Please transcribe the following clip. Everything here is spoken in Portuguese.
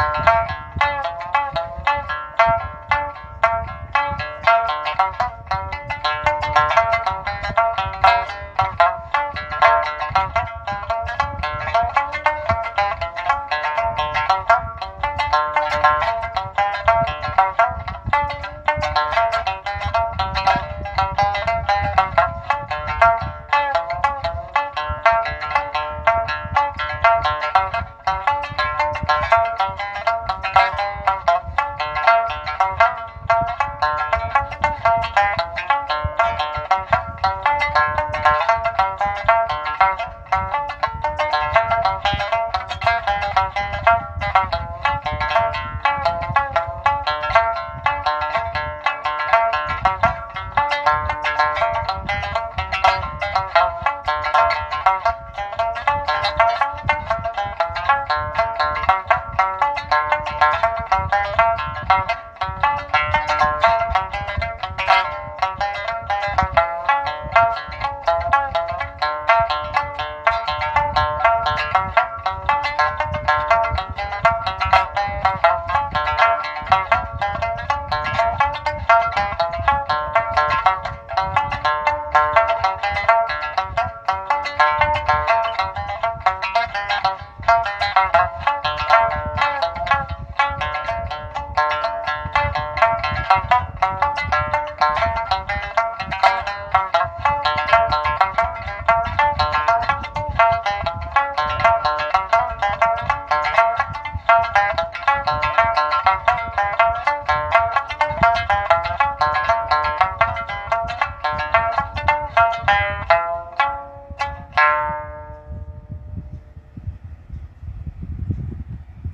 Thank